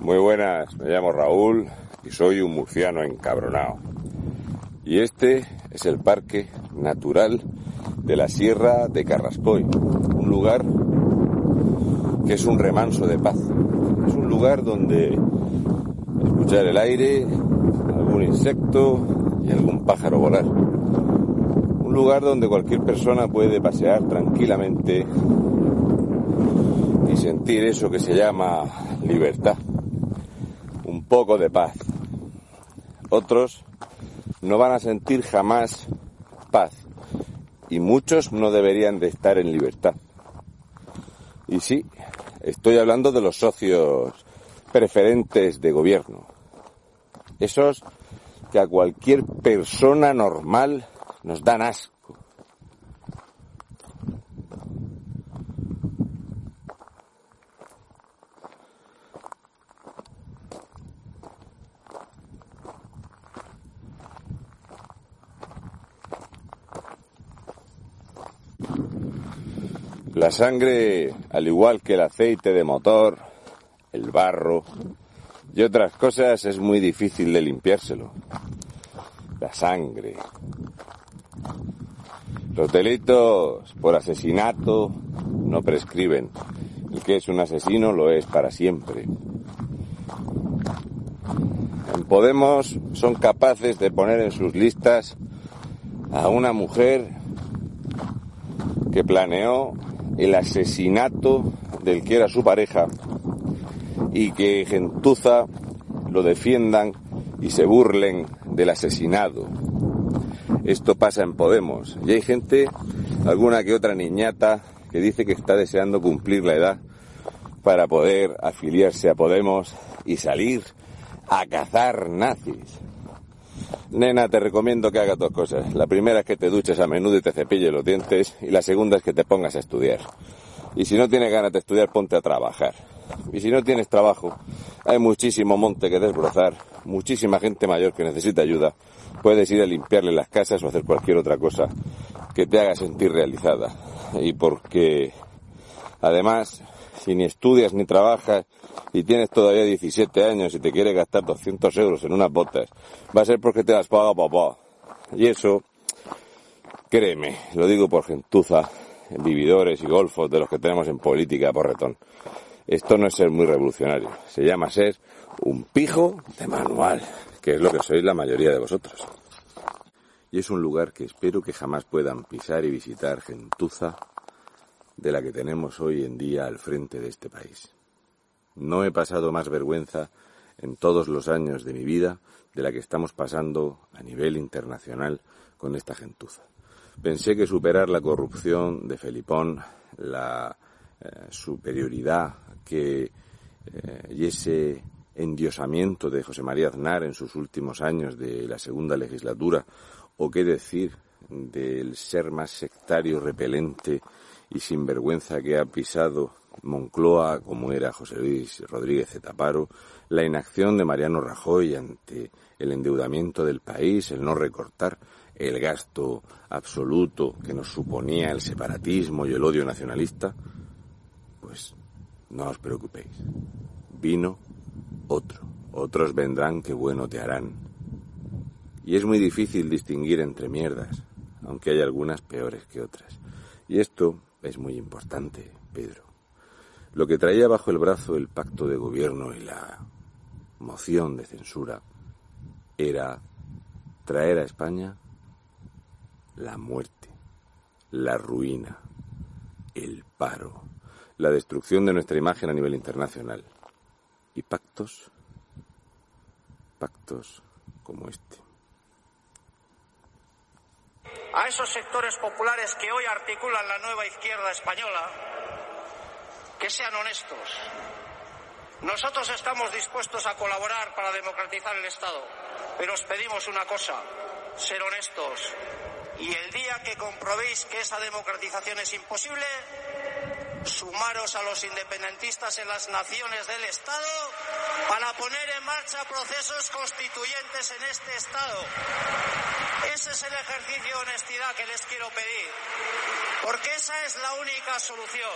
Muy buenas, me llamo Raúl y soy un murciano encabronado. Y este es el Parque Natural de la Sierra de Carrascoy, un lugar que es un remanso de paz. Es un lugar donde escuchar el aire, algún insecto y algún pájaro volar. Un lugar donde cualquier persona puede pasear tranquilamente y sentir eso que se llama libertad. Poco de paz. Otros no van a sentir jamás paz y muchos no deberían de estar en libertad. Y sí, estoy hablando de los socios preferentes de gobierno. Esos que a cualquier persona normal nos dan asco. La sangre, al igual que el aceite de motor, el barro y otras cosas, es muy difícil de limpiárselo. La sangre. Los delitos por asesinato no prescriben. El que es un asesino lo es para siempre. En Podemos son capaces de poner en sus listas a una mujer que planeó el asesinato del que era su pareja y que gentuza lo defiendan y se burlen del asesinado. Esto pasa en Podemos y hay gente, alguna que otra niñata, que dice que está deseando cumplir la edad para poder afiliarse a Podemos y salir a cazar nazis. Nena, te recomiendo que hagas dos cosas. La primera es que te duches a menudo y te cepilles los dientes. Y la segunda es que te pongas a estudiar. Y si no tienes ganas de estudiar, ponte a trabajar. Y si no tienes trabajo, hay muchísimo monte que desbrozar, muchísima gente mayor que necesita ayuda. Puedes ir a limpiarle las casas o hacer cualquier otra cosa que te haga sentir realizada. Y porque, además, si ni estudias ni trabajas y tienes todavía 17 años y te quieres gastar 200 euros en unas botas, va a ser porque te las paga papá. Y eso, créeme, lo digo por gentuza, vividores y golfos de los que tenemos en política, porretón. Esto no es ser muy revolucionario, se llama ser un pijo de manual, que es lo que sois la mayoría de vosotros. Y es un lugar que espero que jamás puedan pisar y visitar gentuza de la que tenemos hoy en día al frente de este país. No he pasado más vergüenza en todos los años de mi vida de la que estamos pasando a nivel internacional con esta gentuza. Pensé que superar la corrupción de Felipón, la eh, superioridad que eh, y ese endiosamiento de José María Aznar en sus últimos años de la segunda legislatura, o qué decir del ser más sectario, repelente y sinvergüenza que ha pisado Moncloa, como era José Luis Rodríguez Zetaparo, la inacción de Mariano Rajoy ante el endeudamiento del país, el no recortar el gasto absoluto que nos suponía el separatismo y el odio nacionalista, pues no os preocupéis. Vino otro. Otros vendrán que bueno te harán. Y es muy difícil distinguir entre mierdas, aunque hay algunas peores que otras. Y esto es muy importante, Pedro. Lo que traía bajo el brazo el pacto de gobierno y la moción de censura era traer a España la muerte, la ruina, el paro, la destrucción de nuestra imagen a nivel internacional. Y pactos, pactos como este a esos sectores populares que hoy articulan la nueva izquierda española, que sean honestos. Nosotros estamos dispuestos a colaborar para democratizar el Estado, pero os pedimos una cosa, ser honestos. Y el día que comprobéis que esa democratización es imposible, sumaros a los independentistas en las naciones del Estado para poner en marcha procesos constituyentes en este Estado. Ese es el ejercicio de honestidad que les quiero pedir, porque esa es la única solución.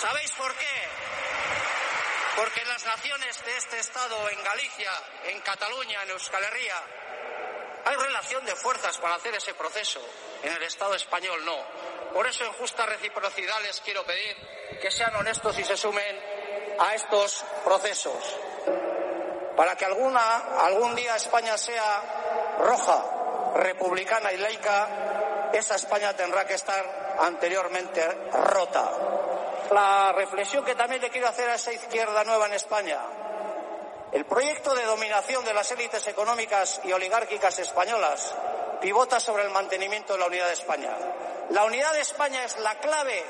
¿Sabéis por qué? Porque en las naciones de este Estado, en Galicia, en Cataluña, en Euskal Herria, hay relación de fuerzas para hacer ese proceso. En el Estado español no. Por eso, en justa reciprocidad, les quiero pedir que sean honestos y se sumen a estos procesos. Para que alguna, algún día España sea roja, republicana y laica, esa España tendrá que estar anteriormente rota. La reflexión que también le quiero hacer a esa izquierda nueva en España. El proyecto de dominación de las élites económicas y oligárquicas españolas pivota sobre el mantenimiento de la unidad de España. La unidad de España es la clave,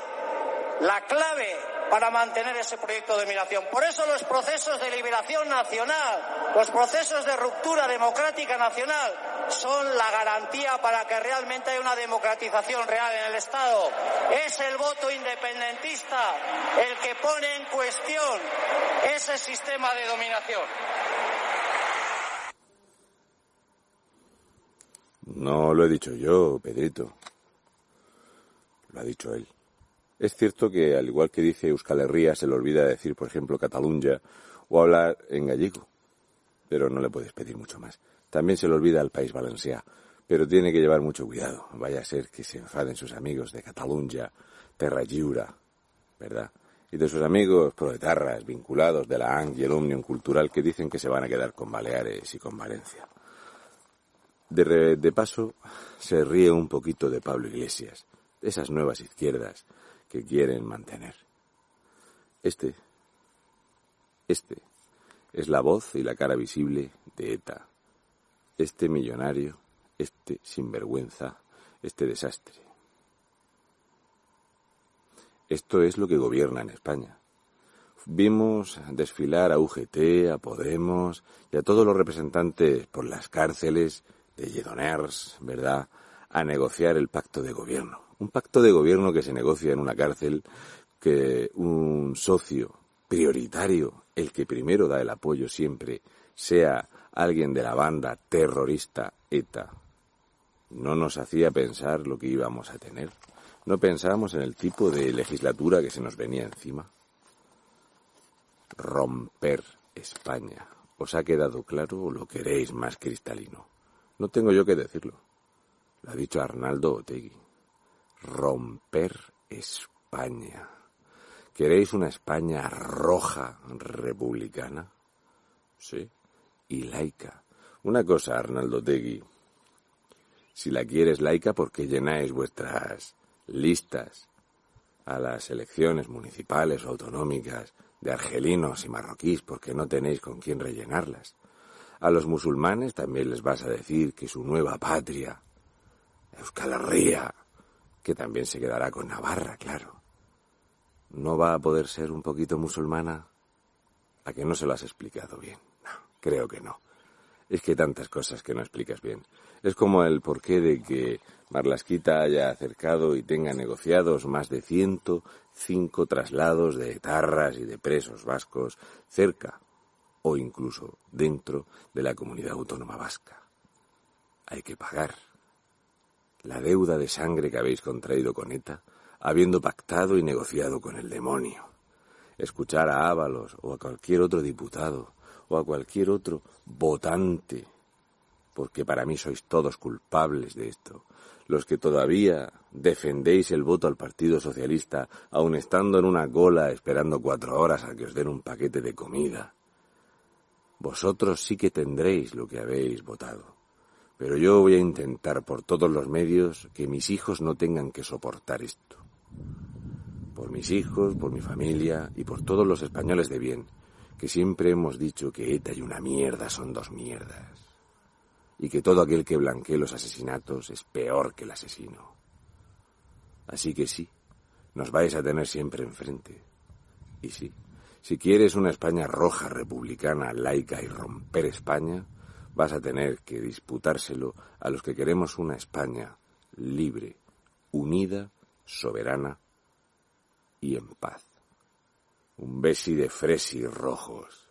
la clave para mantener ese proyecto de dominación. Por eso los procesos de liberación nacional, los procesos de ruptura democrática nacional son la garantía para que realmente haya una democratización real en el Estado. Es el voto independentista el que pone en cuestión ese sistema de dominación. No lo he dicho yo, Pedrito. Lo ha dicho él. Es cierto que, al igual que dice Euskal Herria, se le olvida decir, por ejemplo, Cataluña o hablar en gallego. Pero no le puedes pedir mucho más. También se le olvida el país valencià. Pero tiene que llevar mucho cuidado. Vaya a ser que se enfaden sus amigos de Cataluña, Terra Lliura, ¿verdad? Y de sus amigos proletarras vinculados de la ANG y el Omnium Cultural que dicen que se van a quedar con Baleares y con Valencia. De, de paso, se ríe un poquito de Pablo Iglesias, de esas nuevas izquierdas que quieren mantener. Este, este, es la voz y la cara visible de ETA. Este millonario, este sinvergüenza, este desastre. Esto es lo que gobierna en España. Vimos desfilar a UGT, a Podemos y a todos los representantes por las cárceles de Lledoners, ¿verdad?, a negociar el pacto de gobierno. Un pacto de gobierno que se negocia en una cárcel, que un socio prioritario, el que primero da el apoyo siempre, sea alguien de la banda terrorista ETA, no nos hacía pensar lo que íbamos a tener. No pensábamos en el tipo de legislatura que se nos venía encima. Romper España. ¿Os ha quedado claro o lo queréis más cristalino? No tengo yo que decirlo. Lo ha dicho Arnaldo Otegui romper España. ¿Queréis una España roja republicana? Sí. Y laica. Una cosa, Arnaldo Tegui. Si la quieres laica, ¿por qué llenáis vuestras listas a las elecciones municipales o autonómicas de argelinos y marroquíes porque no tenéis con quién rellenarlas? A los musulmanes también les vas a decir que su nueva patria, Euskal que también se quedará con Navarra, claro. ¿No va a poder ser un poquito musulmana? ¿A que no se lo has explicado bien? No, creo que no. Es que hay tantas cosas que no explicas bien. Es como el porqué de que Marlasquita haya acercado y tenga negociados más de 105 traslados de etarras y de presos vascos cerca o incluso dentro de la comunidad autónoma vasca. Hay que pagar la deuda de sangre que habéis contraído con ETA, habiendo pactado y negociado con el demonio. Escuchar a Ábalos o a cualquier otro diputado o a cualquier otro votante, porque para mí sois todos culpables de esto, los que todavía defendéis el voto al Partido Socialista, aun estando en una cola esperando cuatro horas a que os den un paquete de comida. Vosotros sí que tendréis lo que habéis votado. Pero yo voy a intentar por todos los medios que mis hijos no tengan que soportar esto. Por mis hijos, por mi familia y por todos los españoles de bien, que siempre hemos dicho que ETA y una mierda son dos mierdas. Y que todo aquel que blanquee los asesinatos es peor que el asesino. Así que sí, nos vais a tener siempre enfrente. Y sí, si quieres una España roja, republicana, laica y romper España, vas a tener que disputárselo a los que queremos una España libre, unida, soberana y en paz. Un besi de fresi rojos.